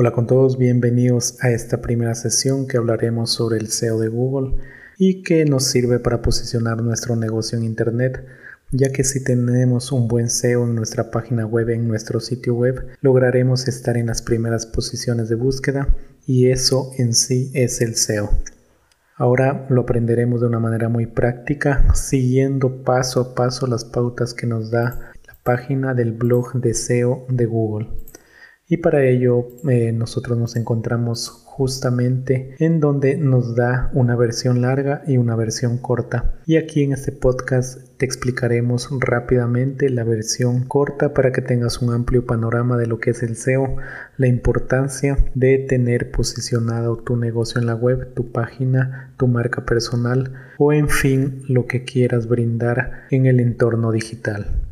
Hola con todos, bienvenidos a esta primera sesión que hablaremos sobre el SEO de Google y que nos sirve para posicionar nuestro negocio en Internet, ya que si tenemos un buen SEO en nuestra página web, en nuestro sitio web, lograremos estar en las primeras posiciones de búsqueda y eso en sí es el SEO. Ahora lo aprenderemos de una manera muy práctica, siguiendo paso a paso las pautas que nos da la página del blog de SEO de Google. Y para ello eh, nosotros nos encontramos justamente en donde nos da una versión larga y una versión corta. Y aquí en este podcast te explicaremos rápidamente la versión corta para que tengas un amplio panorama de lo que es el SEO, la importancia de tener posicionado tu negocio en la web, tu página, tu marca personal o en fin lo que quieras brindar en el entorno digital.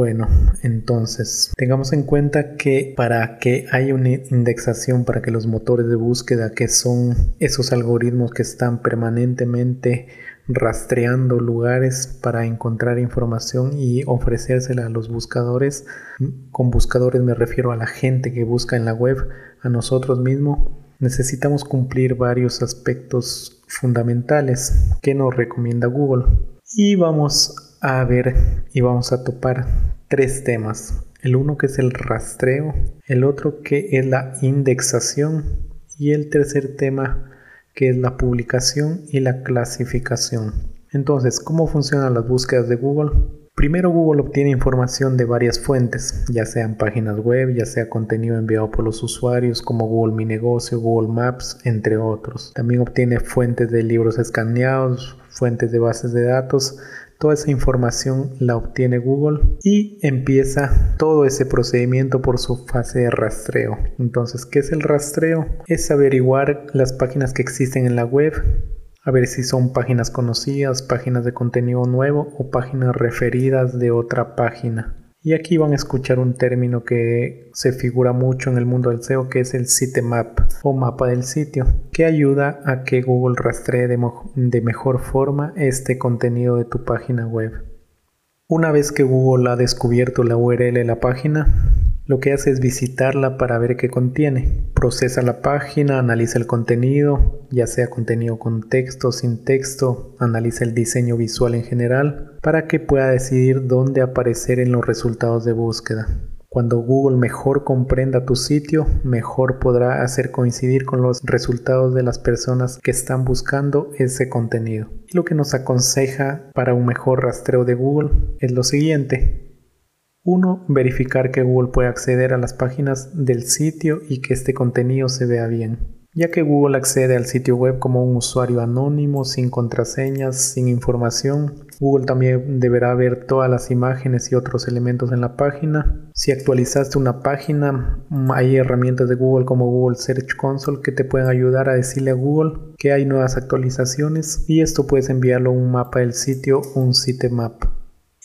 Bueno, entonces tengamos en cuenta que para que haya una indexación, para que los motores de búsqueda, que son esos algoritmos que están permanentemente rastreando lugares para encontrar información y ofrecérsela a los buscadores, con buscadores me refiero a la gente que busca en la web, a nosotros mismos, necesitamos cumplir varios aspectos fundamentales que nos recomienda Google. Y vamos a ver y vamos a topar tres temas. El uno que es el rastreo, el otro que es la indexación y el tercer tema que es la publicación y la clasificación. Entonces, ¿cómo funcionan las búsquedas de Google? Primero Google obtiene información de varias fuentes, ya sean páginas web, ya sea contenido enviado por los usuarios como Google Mi Negocio, Google Maps, entre otros. También obtiene fuentes de libros escaneados, fuentes de bases de datos, Toda esa información la obtiene Google y empieza todo ese procedimiento por su fase de rastreo. Entonces, ¿qué es el rastreo? Es averiguar las páginas que existen en la web, a ver si son páginas conocidas, páginas de contenido nuevo o páginas referidas de otra página. Y aquí van a escuchar un término que se figura mucho en el mundo del SEO, que es el sitemap o mapa del sitio, que ayuda a que Google rastree de, de mejor forma este contenido de tu página web. Una vez que Google ha descubierto la URL de la página, lo que hace es visitarla para ver qué contiene. Procesa la página, analiza el contenido, ya sea contenido con texto sin texto, analiza el diseño visual en general, para que pueda decidir dónde aparecer en los resultados de búsqueda. Cuando Google mejor comprenda tu sitio, mejor podrá hacer coincidir con los resultados de las personas que están buscando ese contenido. Lo que nos aconseja para un mejor rastreo de Google es lo siguiente. 1. Verificar que Google puede acceder a las páginas del sitio y que este contenido se vea bien. Ya que Google accede al sitio web como un usuario anónimo, sin contraseñas, sin información, Google también deberá ver todas las imágenes y otros elementos en la página. Si actualizaste una página, hay herramientas de Google como Google Search Console que te pueden ayudar a decirle a Google que hay nuevas actualizaciones y esto puedes enviarlo a un mapa del sitio, un sitemap.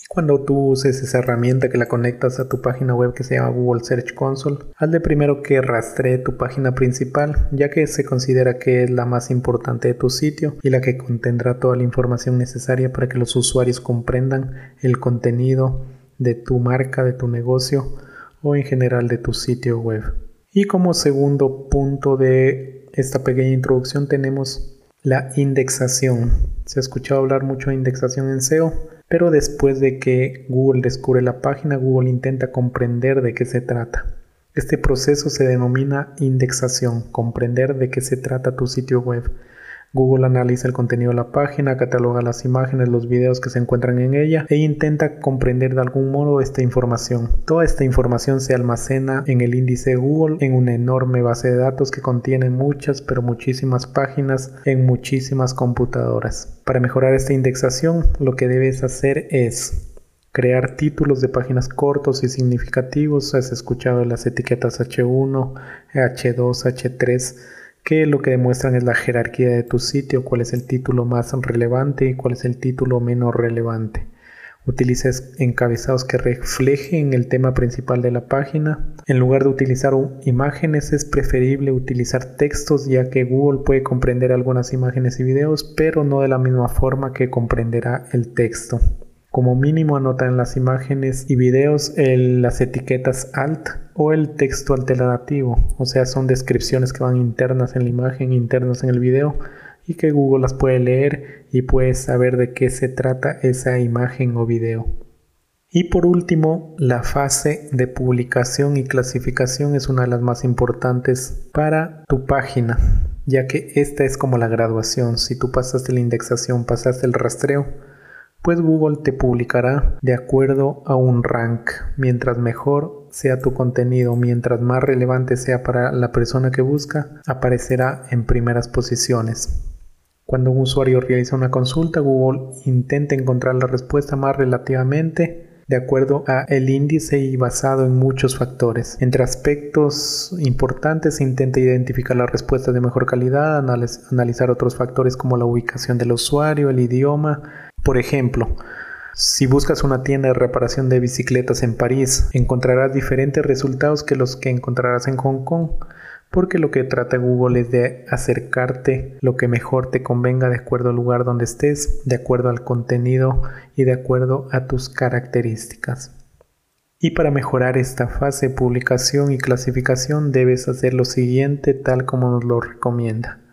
Cuando tú uses esa herramienta que la conectas a tu página web que se llama Google Search Console, hazle primero que rastree tu página principal, ya que se considera que es la más importante de tu sitio y la que contendrá toda la información necesaria para que los usuarios comprendan el contenido de tu marca, de tu negocio o en general de tu sitio web. Y como segundo punto de esta pequeña introducción tenemos la indexación. Se ha escuchado hablar mucho de indexación en SEO pero después de que Google descubre la página, Google intenta comprender de qué se trata. Este proceso se denomina indexación, comprender de qué se trata tu sitio web. Google analiza el contenido de la página, cataloga las imágenes, los videos que se encuentran en ella e intenta comprender de algún modo esta información. Toda esta información se almacena en el índice Google en una enorme base de datos que contiene muchas pero muchísimas páginas en muchísimas computadoras. Para mejorar esta indexación lo que debes hacer es crear títulos de páginas cortos y significativos. Has escuchado las etiquetas H1, H2, H3 que lo que demuestran es la jerarquía de tu sitio, cuál es el título más relevante y cuál es el título menos relevante. Utilices encabezados que reflejen el tema principal de la página. En lugar de utilizar imágenes es preferible utilizar textos ya que Google puede comprender algunas imágenes y videos pero no de la misma forma que comprenderá el texto. Como mínimo anota en las imágenes y videos las etiquetas alt o el texto alternativo, o sea, son descripciones que van internas en la imagen, internas en el video y que Google las puede leer y puede saber de qué se trata esa imagen o video. Y por último, la fase de publicación y clasificación es una de las más importantes para tu página, ya que esta es como la graduación. Si tú pasaste la indexación, pasaste el rastreo, pues Google te publicará de acuerdo a un rank. Mientras mejor sea tu contenido, mientras más relevante sea para la persona que busca, aparecerá en primeras posiciones. Cuando un usuario realiza una consulta, Google intenta encontrar la respuesta más relativamente de acuerdo a el índice y basado en muchos factores. Entre aspectos importantes se intenta identificar las respuestas de mejor calidad, analizar otros factores como la ubicación del usuario, el idioma, por ejemplo, si buscas una tienda de reparación de bicicletas en París, encontrarás diferentes resultados que los que encontrarás en Hong Kong, porque lo que trata Google es de acercarte lo que mejor te convenga de acuerdo al lugar donde estés, de acuerdo al contenido y de acuerdo a tus características. Y para mejorar esta fase de publicación y clasificación debes hacer lo siguiente tal como nos lo recomienda.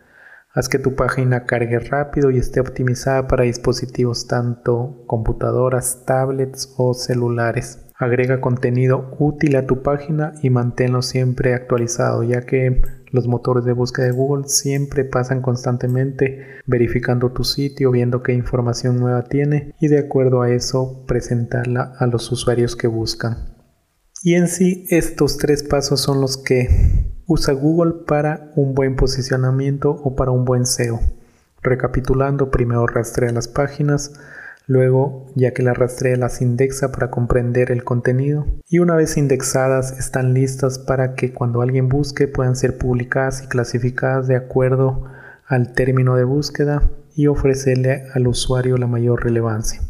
Haz que tu página cargue rápido y esté optimizada para dispositivos tanto computadoras, tablets o celulares. Agrega contenido útil a tu página y manténlo siempre actualizado, ya que los motores de búsqueda de Google siempre pasan constantemente verificando tu sitio, viendo qué información nueva tiene y de acuerdo a eso presentarla a los usuarios que buscan. Y en sí estos tres pasos son los que usa Google para un buen posicionamiento o para un buen SEO. Recapitulando, primero rastrea las páginas, luego ya que las rastrea las indexa para comprender el contenido y una vez indexadas están listas para que cuando alguien busque puedan ser publicadas y clasificadas de acuerdo al término de búsqueda y ofrecerle al usuario la mayor relevancia.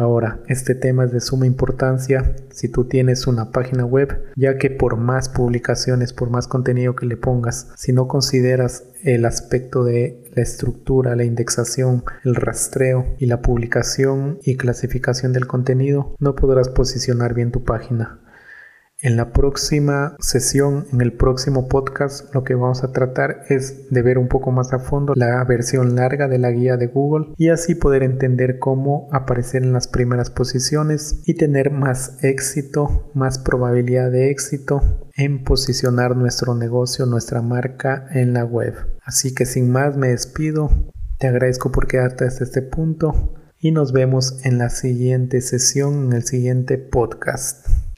Ahora, este tema es de suma importancia si tú tienes una página web, ya que por más publicaciones, por más contenido que le pongas, si no consideras el aspecto de la estructura, la indexación, el rastreo y la publicación y clasificación del contenido, no podrás posicionar bien tu página. En la próxima sesión, en el próximo podcast, lo que vamos a tratar es de ver un poco más a fondo la versión larga de la guía de Google y así poder entender cómo aparecer en las primeras posiciones y tener más éxito, más probabilidad de éxito en posicionar nuestro negocio, nuestra marca en la web. Así que sin más me despido. Te agradezco por quedarte hasta este punto y nos vemos en la siguiente sesión, en el siguiente podcast.